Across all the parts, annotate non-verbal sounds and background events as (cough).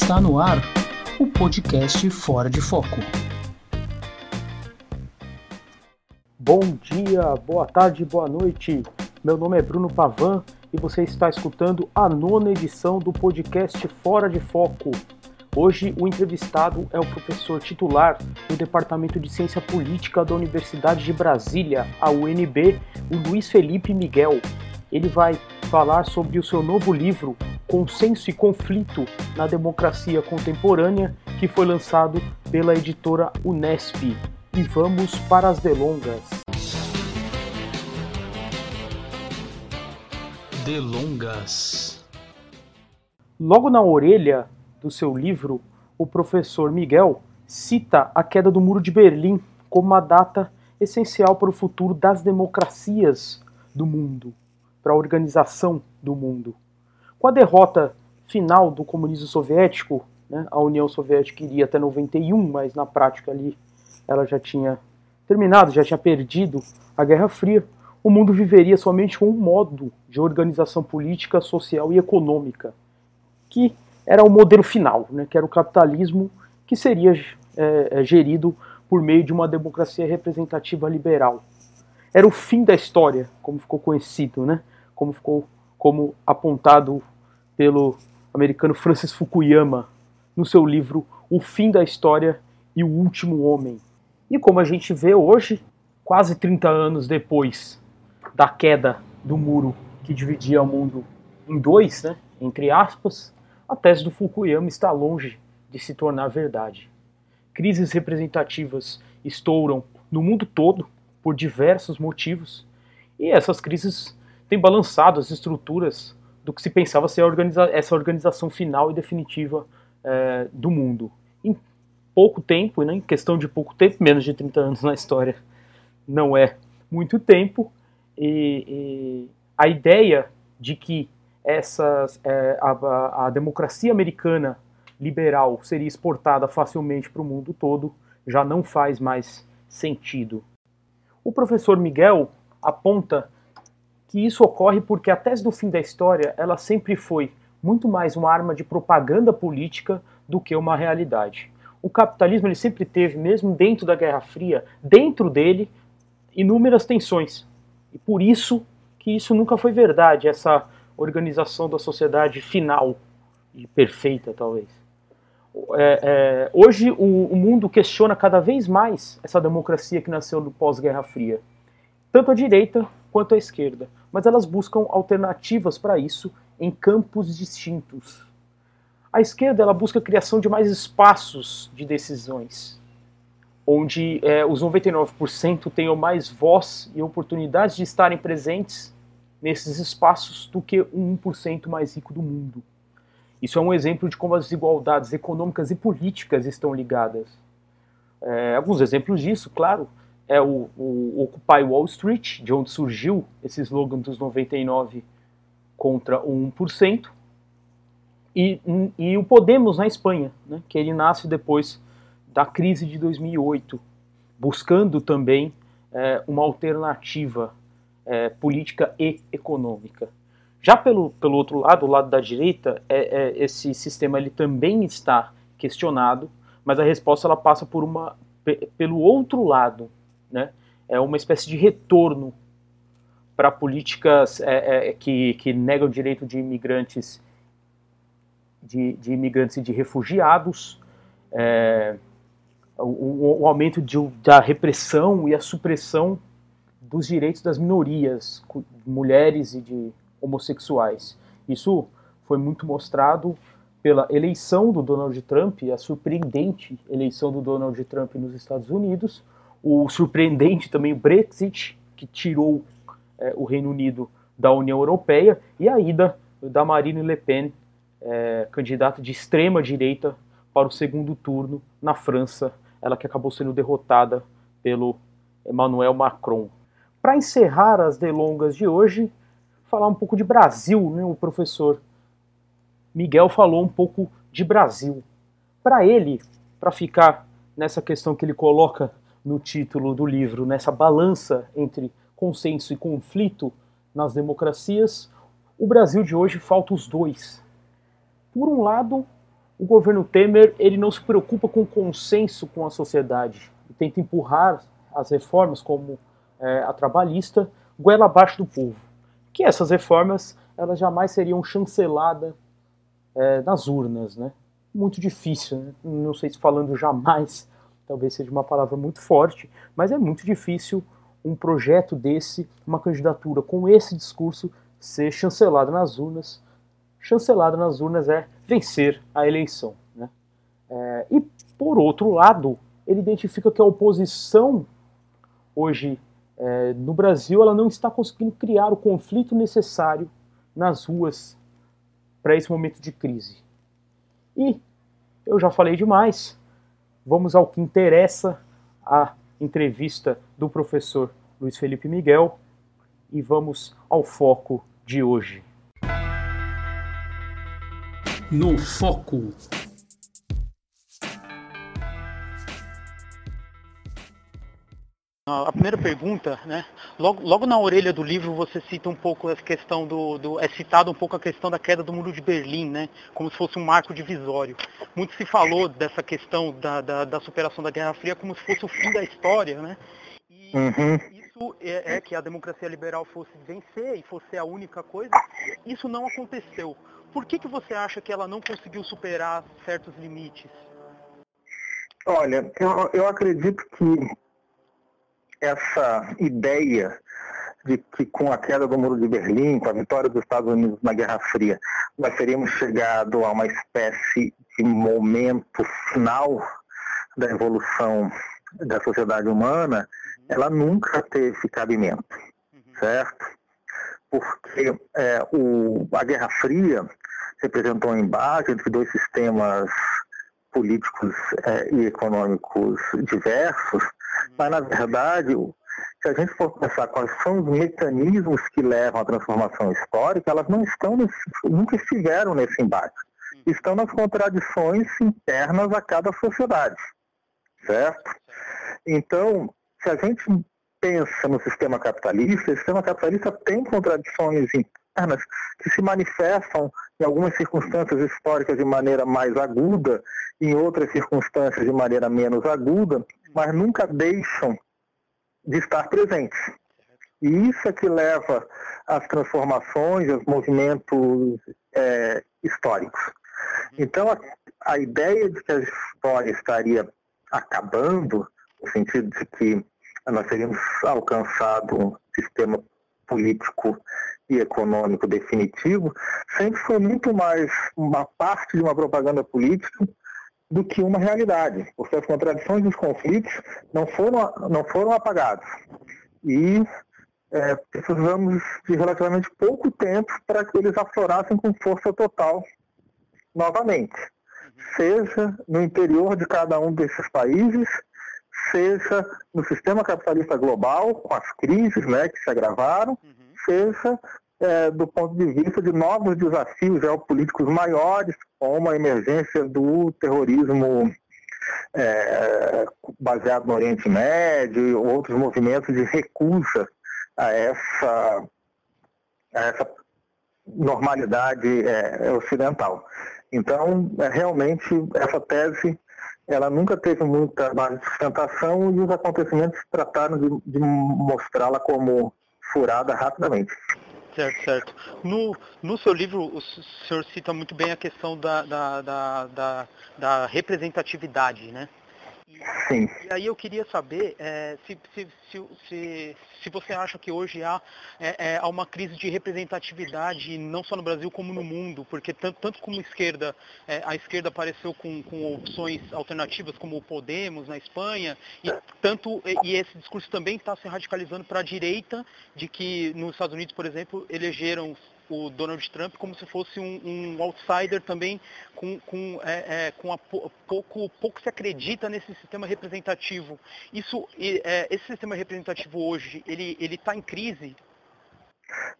Está no ar o podcast Fora de Foco. Bom dia, boa tarde, boa noite. Meu nome é Bruno Pavan e você está escutando a nona edição do podcast Fora de Foco. Hoje o entrevistado é o professor titular do Departamento de Ciência Política da Universidade de Brasília, a UNB, o Luiz Felipe Miguel. Ele vai falar sobre o seu novo livro, Consenso e Conflito na Democracia Contemporânea, que foi lançado pela editora Unesp. E vamos para as delongas. Delongas. Logo na orelha do seu livro, o professor Miguel cita a queda do Muro de Berlim como uma data essencial para o futuro das democracias do mundo, para a organização do mundo. Com a derrota final do comunismo soviético, né, a União Soviética iria até 91, mas na prática ali ela já tinha terminado, já tinha perdido a Guerra Fria. O mundo viveria somente com um modo de organização política, social e econômica, que era o modelo final, né, que era o capitalismo, que seria é, é gerido por meio de uma democracia representativa liberal. Era o fim da história, como ficou conhecido, né? como ficou como apontado pelo americano Francis Fukuyama no seu livro O Fim da História e o Último Homem. E como a gente vê hoje, quase 30 anos depois da queda do muro que dividia o mundo em dois, né, entre aspas, a tese do Fukuyama está longe de se tornar verdade. Crises representativas estouram no mundo todo por diversos motivos, e essas crises tem balançado as estruturas do que se pensava ser organiza essa organização final e definitiva é, do mundo. Em pouco tempo, né, em questão de pouco tempo, menos de 30 anos na história, não é muito tempo, e, e a ideia de que essas, é, a, a democracia americana liberal seria exportada facilmente para o mundo todo já não faz mais sentido. O professor Miguel aponta que isso ocorre porque a tese do fim da história ela sempre foi muito mais uma arma de propaganda política do que uma realidade. O capitalismo ele sempre teve, mesmo dentro da Guerra Fria, dentro dele, inúmeras tensões. E por isso que isso nunca foi verdade, essa organização da sociedade final e perfeita, talvez. É, é, hoje o, o mundo questiona cada vez mais essa democracia que nasceu no pós-Guerra Fria. Tanto a direita quanto a esquerda mas elas buscam alternativas para isso em campos distintos. A esquerda ela busca a criação de mais espaços de decisões, onde é, os 99% tenham mais voz e oportunidades de estarem presentes nesses espaços do que o 1% mais rico do mundo. Isso é um exemplo de como as desigualdades econômicas e políticas estão ligadas. É, alguns exemplos disso, claro, é o, o Occupy Wall Street, de onde surgiu esse slogan dos 99 contra o 1%, e, e o Podemos na Espanha, né, que ele nasce depois da crise de 2008, buscando também é, uma alternativa é, política e econômica. Já pelo, pelo outro lado, o lado da direita, é, é, esse sistema ele também está questionado, mas a resposta ela passa por uma, pelo outro lado, né? É uma espécie de retorno para políticas é, é, que, que negam o direito de imigrantes, de, de imigrantes e de refugiados, é, o, o, aumento de, da repressão e a supressão dos direitos das minorias, mulheres e de homossexuais. Isso foi muito mostrado pela eleição do Donald Trump, a surpreendente eleição do Donald Trump nos Estados Unidos, o surpreendente também Brexit, que tirou é, o Reino Unido da União Europeia, e a ida da Marine Le Pen, é, candidata de extrema direita, para o segundo turno na França, ela que acabou sendo derrotada pelo Emmanuel Macron. Para encerrar as delongas de hoje, falar um pouco de Brasil, né? O professor Miguel falou um pouco de Brasil. Para ele, para ficar nessa questão que ele coloca no título do livro, nessa balança entre consenso e conflito nas democracias, o Brasil de hoje falta os dois. Por um lado, o governo Temer ele não se preocupa com consenso com a sociedade e tenta empurrar as reformas como é, a trabalhista goela abaixo do povo. Que essas reformas elas jamais seriam chanceladas é, nas urnas, né? Muito difícil, né? não sei se falando jamais, talvez seja uma palavra muito forte, mas é muito difícil um projeto desse, uma candidatura com esse discurso ser chancelada nas urnas. Chancelada nas urnas é vencer a eleição. Né? É, e, por outro lado, ele identifica que a oposição, hoje é, no Brasil, ela não está conseguindo criar o conflito necessário nas ruas para esse momento de crise. E eu já falei demais, vamos ao que interessa a entrevista do professor Luiz Felipe Miguel e vamos ao foco de hoje. No Foco. A primeira pergunta, né? Logo, logo, na orelha do livro você cita um pouco a questão do, do, é citado um pouco a questão da queda do muro de Berlim, né? Como se fosse um marco divisório. Muito se falou dessa questão da, da, da superação da Guerra Fria como se fosse o fim da história, né? E uhum. isso é, é, que a democracia liberal fosse vencer e fosse a única coisa. Isso não aconteceu. Por que, que você acha que ela não conseguiu superar certos limites? Olha, eu, eu acredito que essa ideia de que com a queda do Muro de Berlim, com a vitória dos Estados Unidos na Guerra Fria, nós teríamos chegado a uma espécie de momento final da evolução da sociedade humana, ela nunca teve cabimento, certo? Porque é, o, a Guerra Fria representou um embate entre dois sistemas políticos é, e econômicos diversos, mas, na verdade, se a gente for pensar quais são os mecanismos que levam à transformação histórica, elas não estão nesse, nunca estiveram nesse embate. Estão nas contradições internas a cada sociedade, certo? Então, se a gente pensa no sistema capitalista, o sistema capitalista tem contradições internas que se manifestam em algumas circunstâncias históricas de maneira mais aguda, em outras circunstâncias de maneira menos aguda, mas nunca deixam de estar presentes. E isso é que leva às transformações, aos movimentos é, históricos. Então, a, a, ideia de que a história estaria acabando, no sentido de que nós teríamos alcançado um sistema político e econômico definitivo, sempre foi muito mais uma parte de uma propaganda política do que uma realidade, porque as contradições dos conflitos não foram, não foram apagadas. E é, precisamos de relativamente pouco tempo para que eles aflorassem com força total novamente, seja no interior de cada um desses países, seja no sistema capitalista global, com as crises né, que se agravaram, uhum. seja é, do ponto de vista de novos desafios geopolíticos maiores, como a emergência do terrorismo é, baseado no Oriente Médio e outros movimentos de recusa a essa, a essa normalidade é, ocidental. Então, é, realmente, essa tese ela nunca teve muita base de sustentação e os acontecimentos trataram de, de mostrá-la como furada rapidamente. Certo, certo. No, no seu livro, o senhor cita muito bem a questão da, da, da, da, da representatividade, né? Sim. E aí eu queria saber é, se, se, se, se, você acha que hoje há, é, é, há uma crise de representatividade, não só no Brasil como no mundo, porque tanto, tanto como esquerda, é, a esquerda apareceu com, com opções alternativas como o Podemos na Espanha, e, tanto, e esse discurso também está se radicalizando para a direita, de que nos Estados Unidos, por exemplo, elegeram o Donald Trump como se fosse um, um outsider também com, com, é, é, com pouco, pouco se acredita nesse sistema representativo. Isso, é, esse sistema representativo hoje, ele está em crise?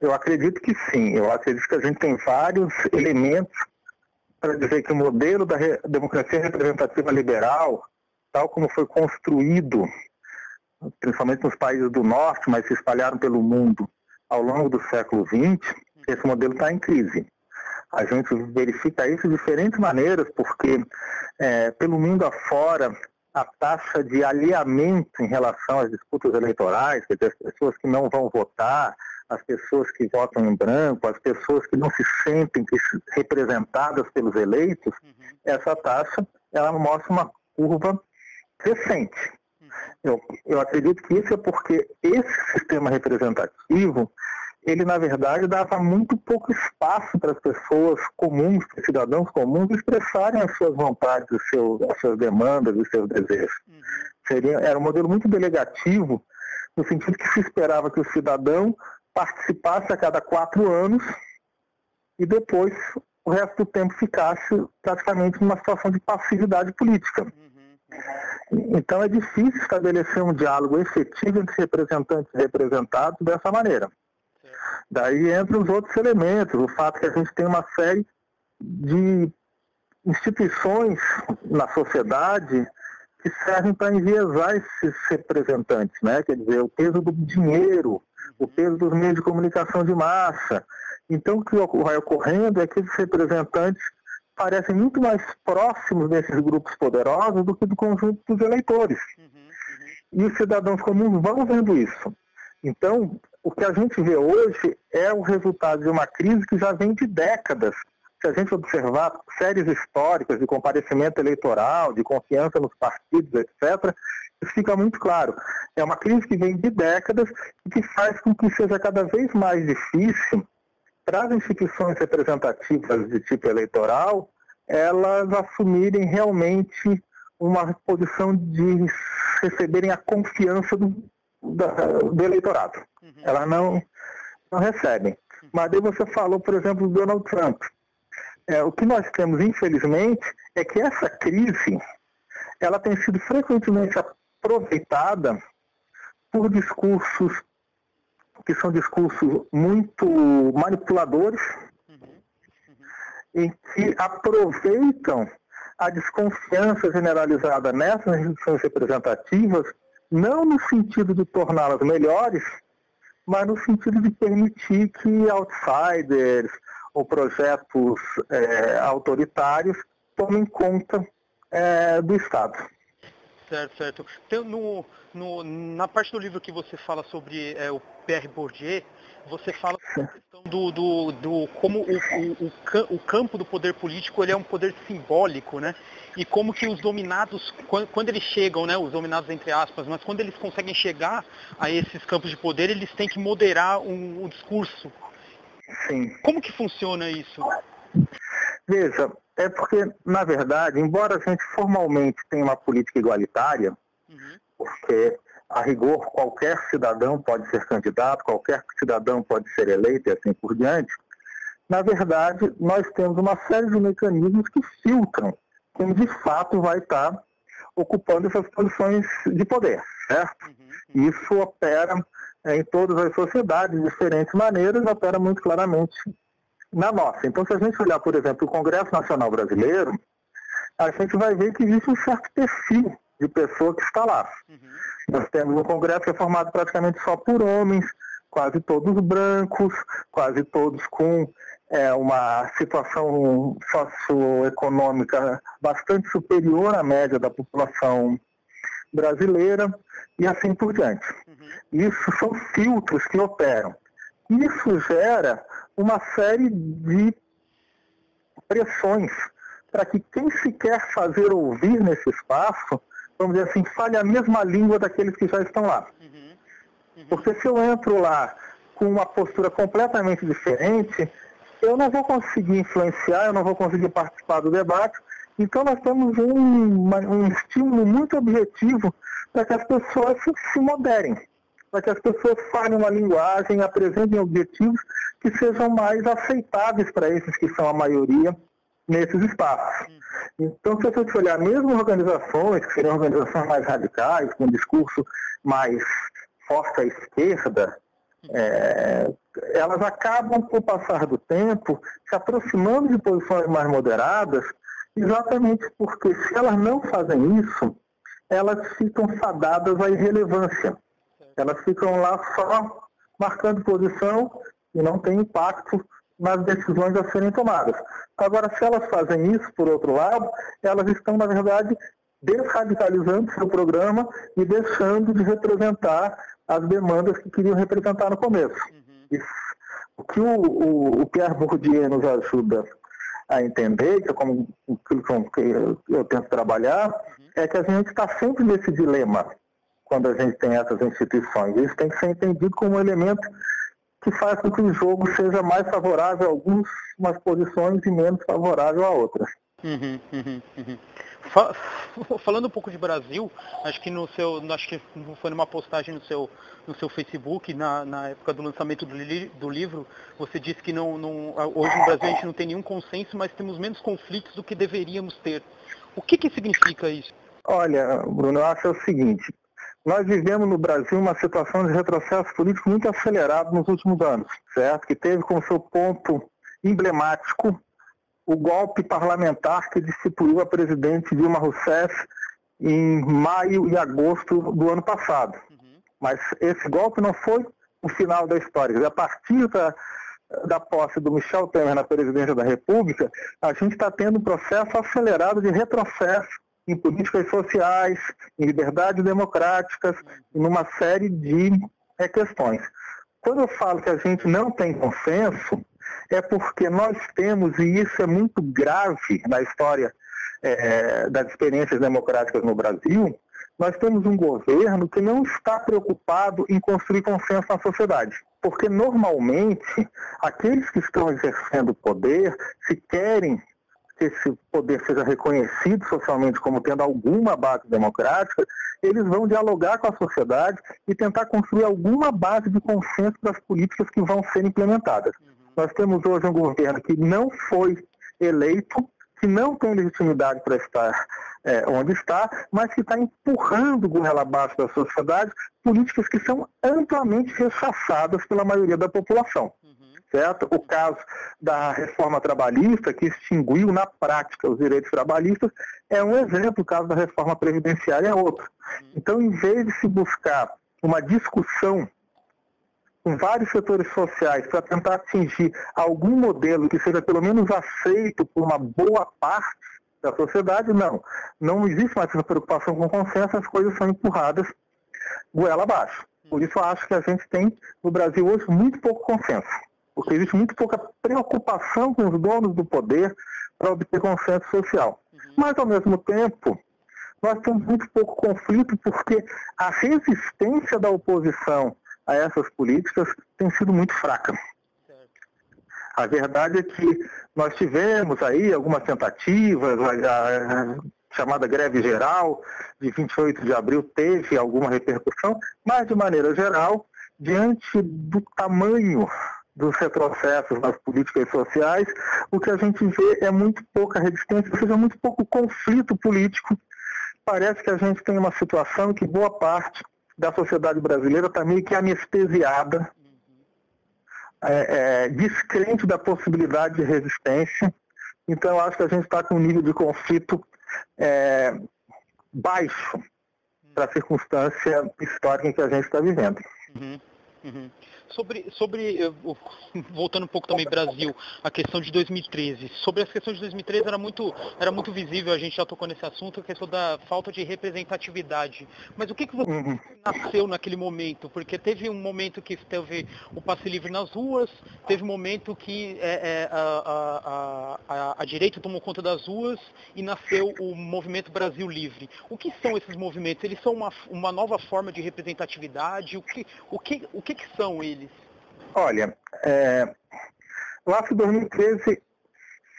Eu acredito que sim. Eu acredito que a gente tem vários elementos para dizer que o modelo da re democracia representativa liberal, tal como foi construído, principalmente nos países do norte, mas se espalharam pelo mundo ao longo do século XX, esse modelo está em crise. A gente verifica isso de diferentes maneiras, porque é, pelo mundo afora, a taxa de alinhamento em relação às disputas eleitorais, quer dizer, as pessoas que não vão votar, as pessoas que votam em branco, as pessoas que não se sentem representadas pelos eleitos, uhum. essa taxa ela mostra uma curva crescente. Uhum. Eu, eu acredito que isso é porque esse sistema representativo ele na verdade dava muito pouco espaço para as pessoas comuns, para os cidadãos comuns expressarem as suas vontades, os seus, as suas demandas, os seus desejos. Uhum. Seria, era um modelo muito delegativo, no sentido que se esperava que o cidadão participasse a cada quatro anos e depois o resto do tempo ficasse praticamente numa situação de passividade política. Uhum. Então é difícil estabelecer um diálogo efetivo entre representantes e representados dessa maneira. Daí entram os outros elementos, o fato que a gente tem uma série de instituições na sociedade que servem para enviesar esses representantes, né? Quer dizer, o peso do dinheiro, o peso dos meios de comunicação de massa. Então, o que vai ocorrendo é que esses representantes parecem muito mais próximos desses grupos poderosos do que do conjunto dos eleitores. Uhum, uhum. E os cidadãos comuns vão vendo isso. Então, o que a gente vê hoje é o resultado de uma crise que já vem de décadas. Se a gente observar séries históricas de comparecimento eleitoral, de confiança nos partidos, etc., isso fica muito claro. É uma crise que vem de décadas e que faz com que seja cada vez mais difícil para as instituições representativas de tipo eleitoral elas assumirem realmente uma posição de receberem a confiança do, do eleitorado. Uhum. Elas não, não recebem. Uhum. Mas aí você falou, por exemplo, do Donald Trump. É, o que nós temos, infelizmente, é que essa crise ela tem sido frequentemente aproveitada por discursos que são discursos muito manipuladores, uhum. Uhum. em que aproveitam a desconfiança generalizada nessas instituições representativas não no sentido de torná-las melhores, mas no sentido de permitir que outsiders ou projetos é, autoritários tomem conta é, do Estado. Certo, certo. Então, no, no, na parte do livro que você fala sobre é, o Pierre Bourdieu, você fala a questão do, do, do como o, o, o, campo do poder político ele é um poder simbólico, né? E como que os dominados, quando, eles chegam, né, os dominados entre aspas, mas quando eles conseguem chegar a esses campos de poder, eles têm que moderar um, o discurso. Sim. Como que funciona isso? Veja, é porque, na verdade, embora a gente formalmente tenha uma política igualitária, uhum. porque a rigor, qualquer cidadão pode ser candidato, qualquer cidadão pode ser eleito e assim por diante. Na verdade, nós temos uma série de mecanismos que filtram quem de fato vai estar ocupando essas posições de poder, certo? Uhum, uhum. Isso opera é, em todas as sociedades de diferentes maneiras, opera muito claramente na nossa. Então, se a gente olhar, por exemplo, o Congresso Nacional Brasileiro, a gente vai ver que existe um certo perfil de pessoa que está lá. Uhum. Nós temos um Congresso que é formado praticamente só por homens, quase todos brancos, quase todos com é, uma situação socioeconômica bastante superior à média da população brasileira e assim por diante. Uhum. Isso são filtros que operam. Isso gera uma série de pressões para que quem se quer fazer ouvir nesse espaço vamos dizer assim, fale a mesma língua daqueles que já estão lá. Uhum. Uhum. Porque se eu entro lá com uma postura completamente diferente, eu não vou conseguir influenciar, eu não vou conseguir participar do debate. Então nós temos um, um estímulo muito objetivo para que as pessoas se, moderem, para que as pessoas falem uma linguagem, apresentem objetivos que sejam mais aceitáveis para esses que são a maioria nesses espaços. Então, se a gente olhar mesmo organizações, que seriam organizações mais radicais, com um discurso mais forte à esquerda, é, elas acabam, com o passar do tempo, se aproximando de posições mais moderadas, exatamente porque se elas não fazem isso, elas ficam fadadas à irrelevância. Elas ficam lá só marcando posição e não tem impacto nas decisões a serem tomadas. Agora, se elas fazem isso, por outro lado, elas estão, na verdade, desradicalizando seu programa e deixando de representar as demandas que queriam representar no começo. Uhum. O que o, o, o, Pierre Bourdieu nos ajuda a entender, que é como que eu, eu tento trabalhar, uhum. é que a gente está sempre nesse dilema quando a gente tem essas instituições. Isso tem que ser entendido como um elemento que faz com que o jogo seja mais favorável a algumas posições e menos favorável a outras. Uhum, uhum, uhum. (laughs) Falando um pouco de Brasil, acho que no seu, acho que foi numa postagem no seu, no seu Facebook, na, na época do lançamento do, li, do livro, você disse que não, não, hoje no Brasil a gente não tem nenhum consenso, mas temos menos conflitos do que deveríamos ter. O que, que significa isso? Olha, Bruno, eu acho o seguinte, nós vivemos no Brasil uma situação de retrocesso político muito acelerado nos últimos anos, certo? Que teve como seu ponto emblemático o golpe parlamentar que destituiu a presidente Dilma Rousseff em maio e agosto do ano passado. Uhum. Mas esse golpe não foi o final da história. A partir da, da posse do Michel Temer na presidência da República, a gente está tendo um processo acelerado de retrocesso em políticas sociais, em liberdades democráticas, em uma série de é, questões. Quando eu falo que a gente não tem consenso, é porque nós temos, e isso é muito grave na história é, das experiências democráticas no Brasil, nós temos um governo que não está preocupado em construir consenso na sociedade. Porque normalmente aqueles que estão exercendo o poder, se querem que esse poder seja reconhecido socialmente como tendo alguma base democrática, eles vão dialogar com a sociedade e tentar construir alguma base de consenso das políticas que vão ser implementadas. Uhum. Nós temos hoje um governo que não foi eleito, que não tem legitimidade para estar é, onde está, mas que está empurrando goela abaixo da sociedade políticas que são amplamente rechaçadas pela maioria da população certo? O caso da reforma trabalhista, que extinguiu na prática os direitos trabalhistas, é um exemplo, o caso da reforma previdenciária é outro. Então, em vez de se buscar uma discussão com vários setores sociais para tentar atingir algum modelo que seja pelo menos aceito por uma boa parte da sociedade, não. Não existe mais essa preocupação com consenso, as coisas são empurradas goela abaixo. Por isso acho que a gente tem no Brasil hoje muito pouco consenso porque existe muito pouca preocupação com os donos do poder para obter consenso social. Mas, ao mesmo tempo, nós temos muito pouco conflito porque a resistência da oposição a essas políticas tem sido muito fraca. A verdade é que nós tivemos aí algumas tentativas, a, a, chamada greve geral de 28 de abril teve alguma repercussão, mas de maneira geral, diante do tamanho dos retrocessos nas políticas sociais, o que a gente vê é muito pouca resistência, ou seja, muito pouco conflito político. Parece que a gente tem uma situação que boa parte da sociedade brasileira está meio que anestesiada, é, é, descrente da possibilidade de resistência. Então, eu acho que a gente está com um nível de conflito é, baixo para a circunstância histórica em que a gente está vivendo. Uhum. Uhum. Sobre, sobre, (laughs) voltando um pouco também Brasil, a questão de 2013. Sobre as questões de 2013 era muito, era muito visível, a gente já tocou nesse assunto, a questão da falta de representatividade. Mas o que, que você uhum. nasceu naquele momento? Porque teve um momento que teve o passe livre nas ruas, teve um momento que é, é, a, a, a, a direita tomou conta das ruas e nasceu o movimento Brasil Livre. O que são esses movimentos? Eles são uma, uma nova forma de representatividade? O que, o que, o que, que são eles? Deles? Olha, é, AF 2013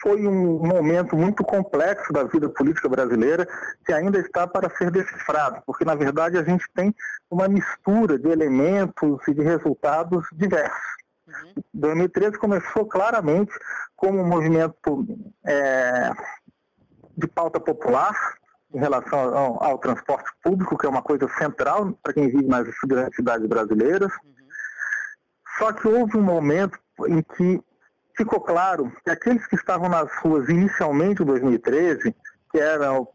foi um momento muito complexo da vida política brasileira que ainda está para ser decifrado, porque na verdade a gente tem uma mistura de elementos e de resultados diversos. Uhum. 2013 começou claramente como um movimento é, de pauta popular em relação ao, ao, transporte público, que é uma coisa central para quem vive nas grandes cidades brasileiras. Uhum. Só que houve um momento em que ficou claro que aqueles que estavam nas ruas inicialmente em 2013, que eram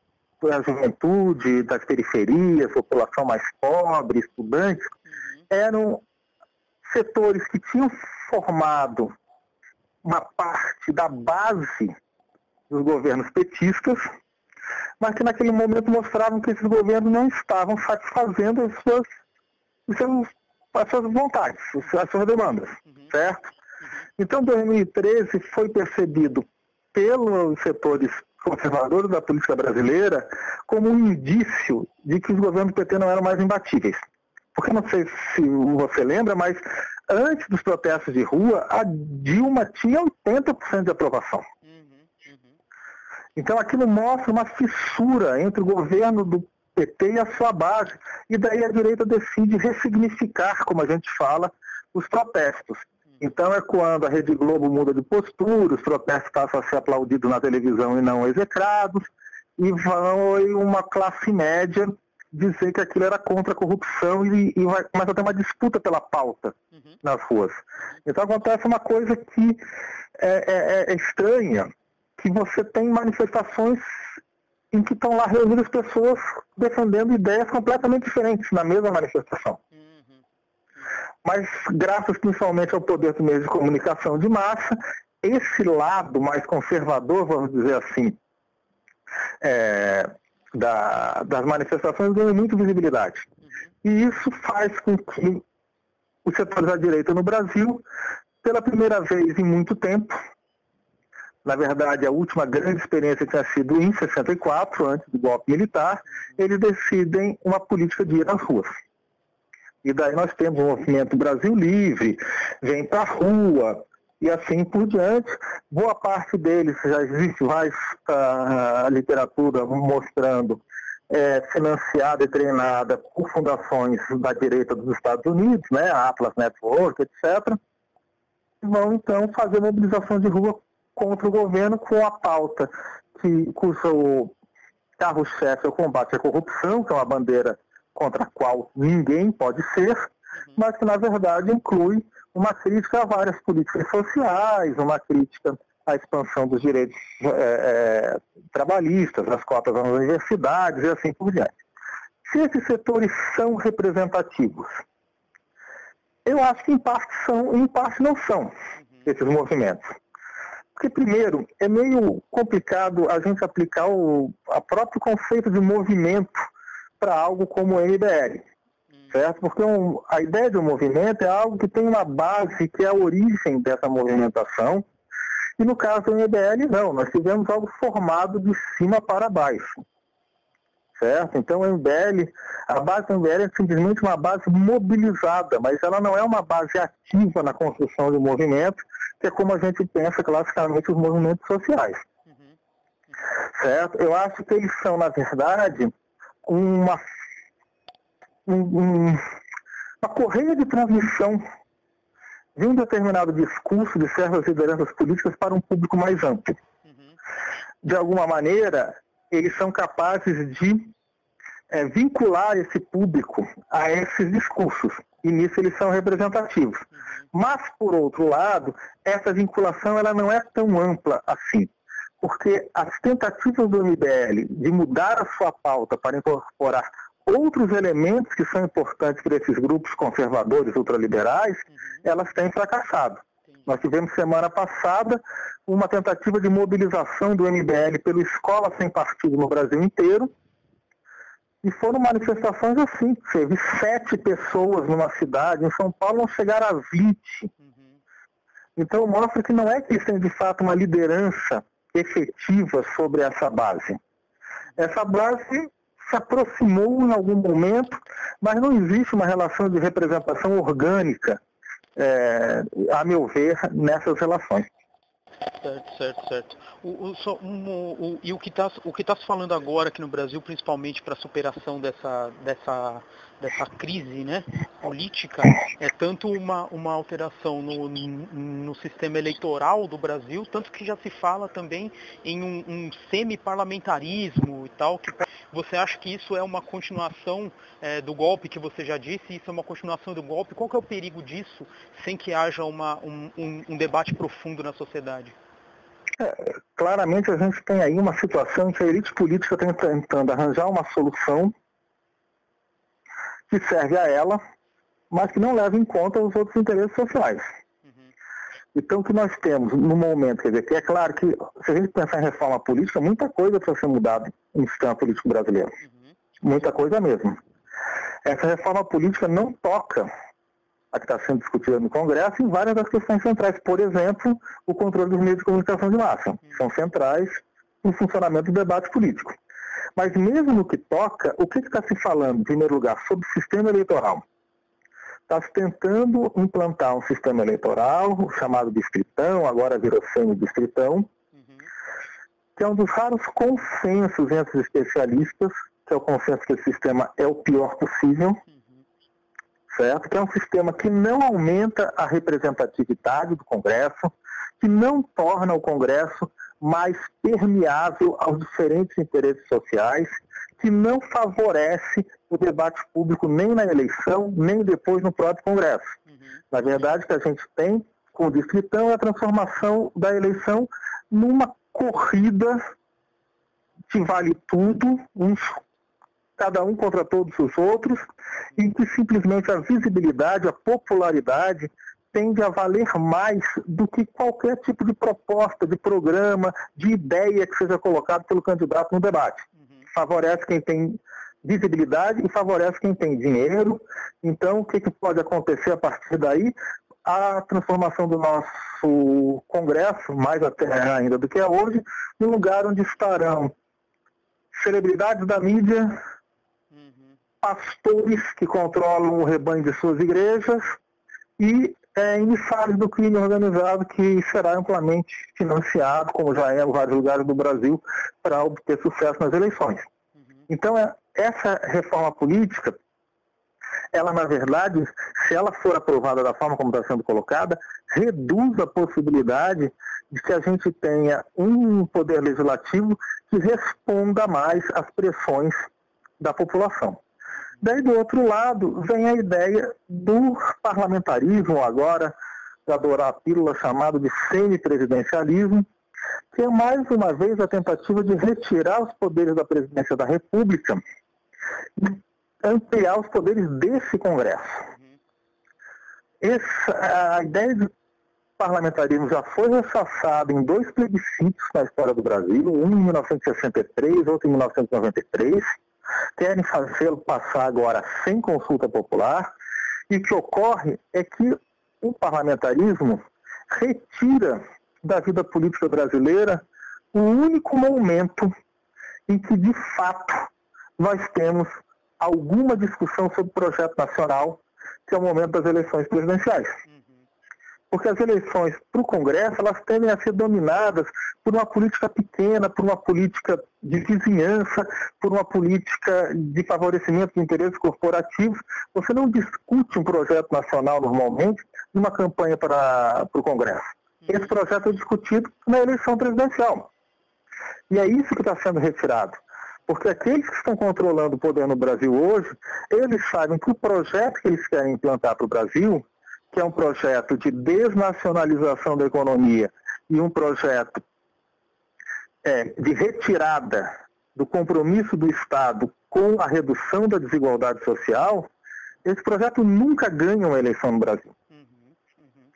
a juventude das periferias, população mais pobre, estudantes, uhum. eram setores que tinham formado uma parte da base dos governos petistas, mas que naquele momento mostravam que esses governos não estavam satisfazendo as suas, os seus, as suas vontades, as suas demandas, uhum. certo? Uhum. Então, 2013 foi percebido pelos setores conservadores da política brasileira como um indício de que os governos do PT não eram mais imbatíveis. Porque não sei se você lembra, mas antes dos protestos de rua, a Dilma tinha 80% de aprovação. Uhum, uhum. Então aquilo mostra uma fissura entre o governo do PT e a sua base. E daí a direita decide ressignificar, como a gente fala, os protestos. Então é quando a Rede Globo muda de postura, os protestos passam a ser aplaudidos na televisão e não execrados, e vão uma classe média dizer que aquilo era contra a corrupção e, e vai, começa a ter uma disputa pela pauta uhum. nas ruas. Então acontece uma coisa que é, é, é estranha, que você tem manifestações em que estão lá reunidas pessoas defendendo ideias completamente diferentes na mesma manifestação. Uhum. Mas graças principalmente ao poder do meio de comunicação de massa, esse lado mais conservador, vamos dizer assim, é, da, das manifestações ganham muito visibilidade. E isso faz com que os setores da direita no Brasil, pela primeira vez em muito tempo, na verdade a última grande experiência tinha sido em 64, antes do golpe militar, eles decidem uma política de ir às ruas. E daí nós temos o movimento Brasil Livre, vem para a rua, e assim por diante. Boa parte deles já existe vasta literatura mostrando é, financiada e treinada por fundações da direita dos Estados Unidos, né, Atlas Network, etc. Vão então fazer mobilização de rua contra o governo com a pauta que, cujo carro-chefe é o combate à corrupção, que é uma bandeira contra a qual ninguém pode ser, uhum. mas que na verdade inclui uma crítica a várias políticas sociais, uma crítica à expansão dos direitos é, trabalhistas, das cotas nas universidades e assim por diante. Se esses setores são representativos, eu acho que em parte são, em parte não são esses movimentos. Porque, primeiro, é meio complicado a gente aplicar o a próprio conceito de movimento para algo como o MBL certo? Porque um, a ideia de um movimento é algo que tem uma base, que é a origem dessa movimentação. E no caso do MBL, não, nós tivemos algo formado de cima para baixo. Certo? Então o MBL, a base do MBL é simplesmente uma base mobilizada, mas ela não é uma base ativa na construção do movimento, que é como a gente pensa classicamente os movimentos sociais. Uhum. Certo? Eu acho que eles são, na verdade, uma um, uma correia de transmissão de um determinado discurso de certas lideranças políticas para um público mais amplo. Uhum. De alguma maneira, eles são capazes de é, vincular esse público a esses discursos, e nisso eles são representativos. Mas, por outro lado, essa vinculação ela não é tão ampla assim, porque as tentativas do MBL de mudar a sua pauta para incorporar outros elementos que são importantes para esses grupos conservadores ultraliberais, uhum. elas têm fracassado. Nós tivemos semana passada uma tentativa de mobilização do MBL pelo Escola Sem Partido no Brasil inteiro, e foram manifestações assim, teve sete pessoas numa cidade, em São Paulo não chegaram a 20. Uhum. Então mostra que não é que têm de fato uma liderança efetiva sobre essa base. Essa base se aproximou em algum momento, mas não existe uma relação de representação orgânica, é, a meu ver, nessas relações. Certo, certo, certo. O, o, só, um, o, e o que está tá se falando agora aqui no Brasil, principalmente para a superação dessa, dessa, dessa crise né, política, é tanto uma, uma alteração no, no sistema eleitoral do Brasil, tanto que já se fala também em um, um semi-parlamentarismo e tal, que você acha que isso é uma continuação é, do golpe que você já disse? Isso é uma continuação do golpe? Qual que é o perigo disso sem que haja uma, um, um, um debate profundo na sociedade? É, claramente a gente tem aí uma situação em que a elite política está tentando arranjar uma solução que serve a ela, mas que não leva em conta os outros interesses sociais. Uhum. Então, o que nós temos no momento, quer dizer, que é claro que se a gente pensar em reforma política, muita coisa precisa ser mudada no sistema político brasileiro. Uhum. Muita coisa mesmo. Essa reforma política não toca a que está sendo discutida no Congresso em várias das questões centrais. Por exemplo, o controle dos meios de comunicação de massa. Uhum. São centrais no funcionamento do debate político. Mas mesmo no que toca, o que está se falando, em primeiro lugar, sobre o sistema eleitoral? está se tentando implantar um sistema eleitoral chamado distritão, agora virou semi-distritão, uhum. que é um dos raros consensos entre os especialistas, que é o consenso que esse sistema é o pior possível, uhum. certo? Que é um sistema que não aumenta a representatividade do Congresso, que não torna o Congresso mais permeável aos diferentes interesses sociais, que não favorece o debate público nem na eleição, nem depois no próprio Congresso. Uhum. Na verdade, o que a gente tem com o distritão é a transformação da eleição numa corrida que vale tudo, uns, cada um contra todos os outros, em que simplesmente a visibilidade, a popularidade tende a valer mais do que qualquer tipo de proposta, de programa, de ideia que seja colocado pelo candidato no debate favorece quem tem visibilidade e favorece quem tem dinheiro. Então, o que, que pode acontecer a partir daí? A transformação do nosso Congresso, mais até ainda do que é hoje, num lugar onde estarão celebridades da mídia, uhum. pastores que controlam o rebanho de suas igrejas e é, emissários do crime organizado que será amplamente financiado, como já é em vários lugares do Brasil, para obter sucesso nas eleições. Uhum. Então, é, essa reforma política, ela, na verdade, se ela for aprovada da forma como está sendo colocada, reduz a possibilidade de que a gente tenha um poder legislativo que responda mais às pressões da população. Daí, do outro lado, vem a ideia do parlamentarismo, agora, de adorar a pílula chamada de semipresidencialismo, que é mais uma vez a tentativa de retirar os poderes da presidência da República e ampliar os poderes desse Congresso. Essa, a ideia de parlamentarismo já foi ressassada em dois plebiscitos na história do Brasil, um em 1963, outro em 1993 querem fazê-lo passar agora sem consulta popular, e o que ocorre é que o parlamentarismo retira da vida política brasileira o único momento em que, de fato, nós temos alguma discussão sobre o projeto nacional, que é o momento das eleições presidenciais porque as eleições para o Congresso elas tendem a ser dominadas por uma política pequena, por uma política de vizinhança, por uma política de favorecimento de interesses corporativos. Você não discute um projeto nacional normalmente numa campanha para, para o Congresso. Uhum. Esse projeto é discutido na eleição presidencial. E é isso que está sendo retirado. Porque aqueles que estão controlando o poder no Brasil hoje, eles sabem que o projeto que eles querem implantar para o Brasil que é um projeto de desnacionalização da economia e um projeto é, de retirada do compromisso do Estado com a redução da desigualdade social, esse projeto nunca ganha uma eleição no Brasil. Uhum, uhum.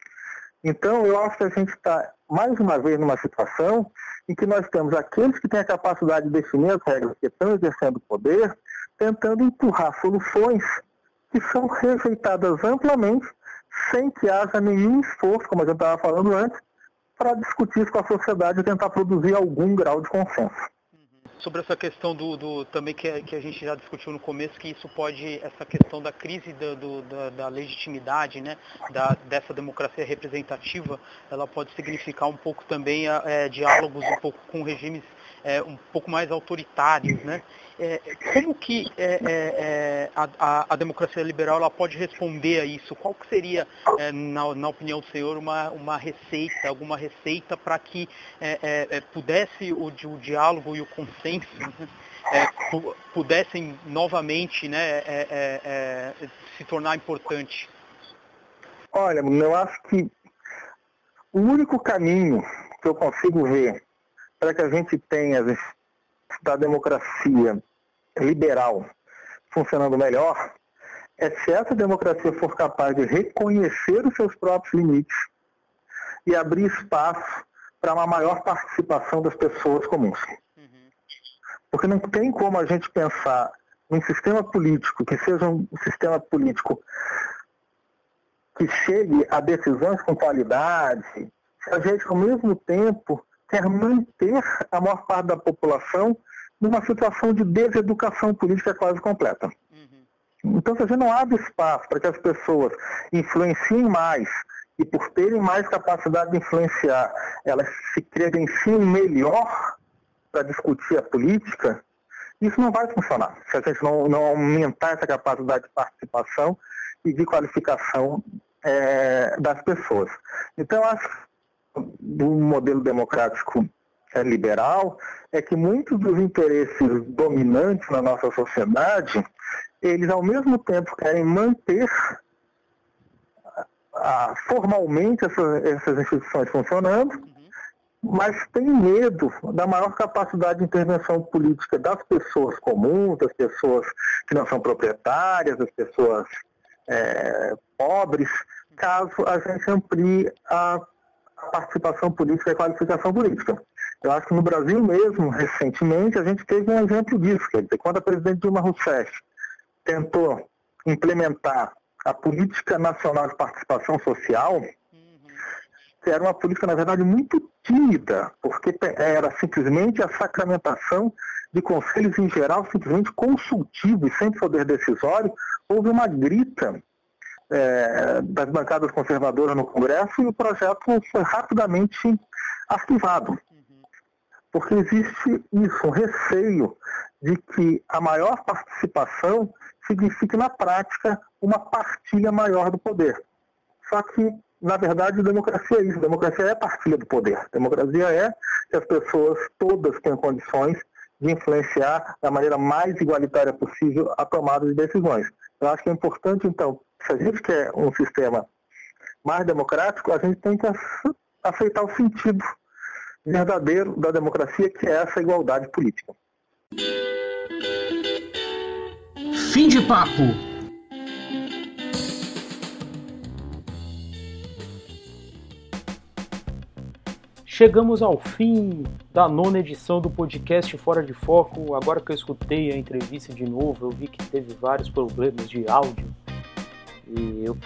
Então, eu acho que a gente está, mais uma vez, numa situação em que nós temos aqueles que têm a capacidade de definir as regras que estão exercendo o poder, tentando empurrar soluções que são rejeitadas amplamente sem que haja nenhum esforço, como a gente estava falando antes, para discutir isso com a sociedade e tentar produzir algum grau de consenso. Uhum. Sobre essa questão do, do também que, que, a gente já discutiu no começo, que isso pode, essa questão da crise do, do, da, da, legitimidade, né, da, dessa democracia representativa, ela pode significar um pouco também é, diálogos um pouco com regimes é, um pouco mais autoritários, né? É, como que é, é, é a, a, democracia liberal ela pode responder a isso? Qual que seria, é, na, na, opinião do senhor, uma, uma receita, alguma receita para que pudesse o, o, diálogo e o consenso né, pudessem novamente né, se tornar importante? Olha, eu acho que o único caminho que eu consigo ver para que a gente tenha da democracia liberal funcionando melhor é se essa democracia for capaz de reconhecer os seus próprios limites e abrir espaço para uma maior participação das pessoas comuns. Uhum. Porque não tem como a gente pensar um sistema político que seja um sistema político que chegue a decisões com qualidade, se a gente, ao mesmo tempo, quer manter a maior parte da população numa situação de deseducação política quase completa. Uhum. Então, se a gente não abre espaço para que as pessoas influenciem mais e, por terem mais capacidade de influenciar, elas se credenciem melhor para discutir a política, isso não vai funcionar se a gente não, não aumentar essa capacidade de participação e de qualificação é, das pessoas. Então, acho do modelo democrático é, liberal é que muitos dos interesses dominantes na nossa sociedade, eles ao mesmo tempo querem manter formalmente essas, essas instituições funcionando, mas tem medo da maior capacidade de intervenção política das pessoas comuns, das pessoas que não são proprietárias, das pessoas é, pobres, caso a gente amplie a, a participação política e a qualificação política. Eu acho que no Brasil mesmo, recentemente, a gente teve um exemplo disso. Quer dizer, quando a presidente Dilma Rousseff tentou implementar a Política Nacional de Participação Social, que era uma política, na verdade, muito tímida, porque era simplesmente a sacramentação de conselhos em geral, simplesmente consultivos, sem poder decisório, houve uma grita é, das bancadas conservadoras no Congresso e o projeto foi rapidamente arquivado. Porque existe isso, um receio de que a maior participação signifique, na prática, uma partilha maior do poder. Só que, na verdade, democracia é isso. Democracia é partilha do poder. Democracia é que as pessoas todas têm condições de influenciar da maneira mais igualitária possível a tomada de decisões. Eu acho que é importante, então, se a gente quer um sistema mais democrático, a gente tem que aceitar o sentido verdadeiro da democracia, que é essa igualdade política. Fim de papo. Chegamos ao fim da nona edição do podcast Fora de Foco. Agora que eu escutei a entrevista de novo, eu vi que teve vários problemas de áudio. E eu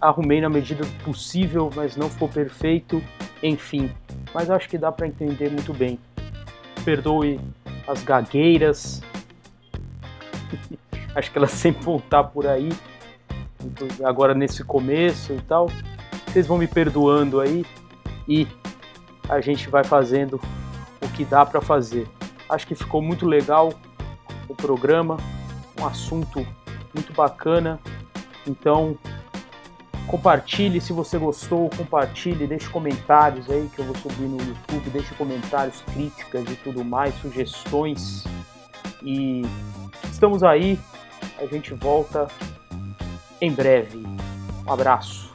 arrumei na medida possível, mas não ficou perfeito. Enfim, mas acho que dá para entender muito bem. Perdoe as gagueiras. (laughs) acho que elas sempre vão estar por aí. Agora nesse começo e tal. Vocês vão me perdoando aí. E a gente vai fazendo o que dá para fazer. Acho que ficou muito legal o programa, um assunto muito bacana. Então, compartilhe se você gostou, compartilhe, deixe comentários aí que eu vou subir no YouTube, deixe comentários, críticas e tudo mais, sugestões. E estamos aí, a gente volta em breve. Um abraço.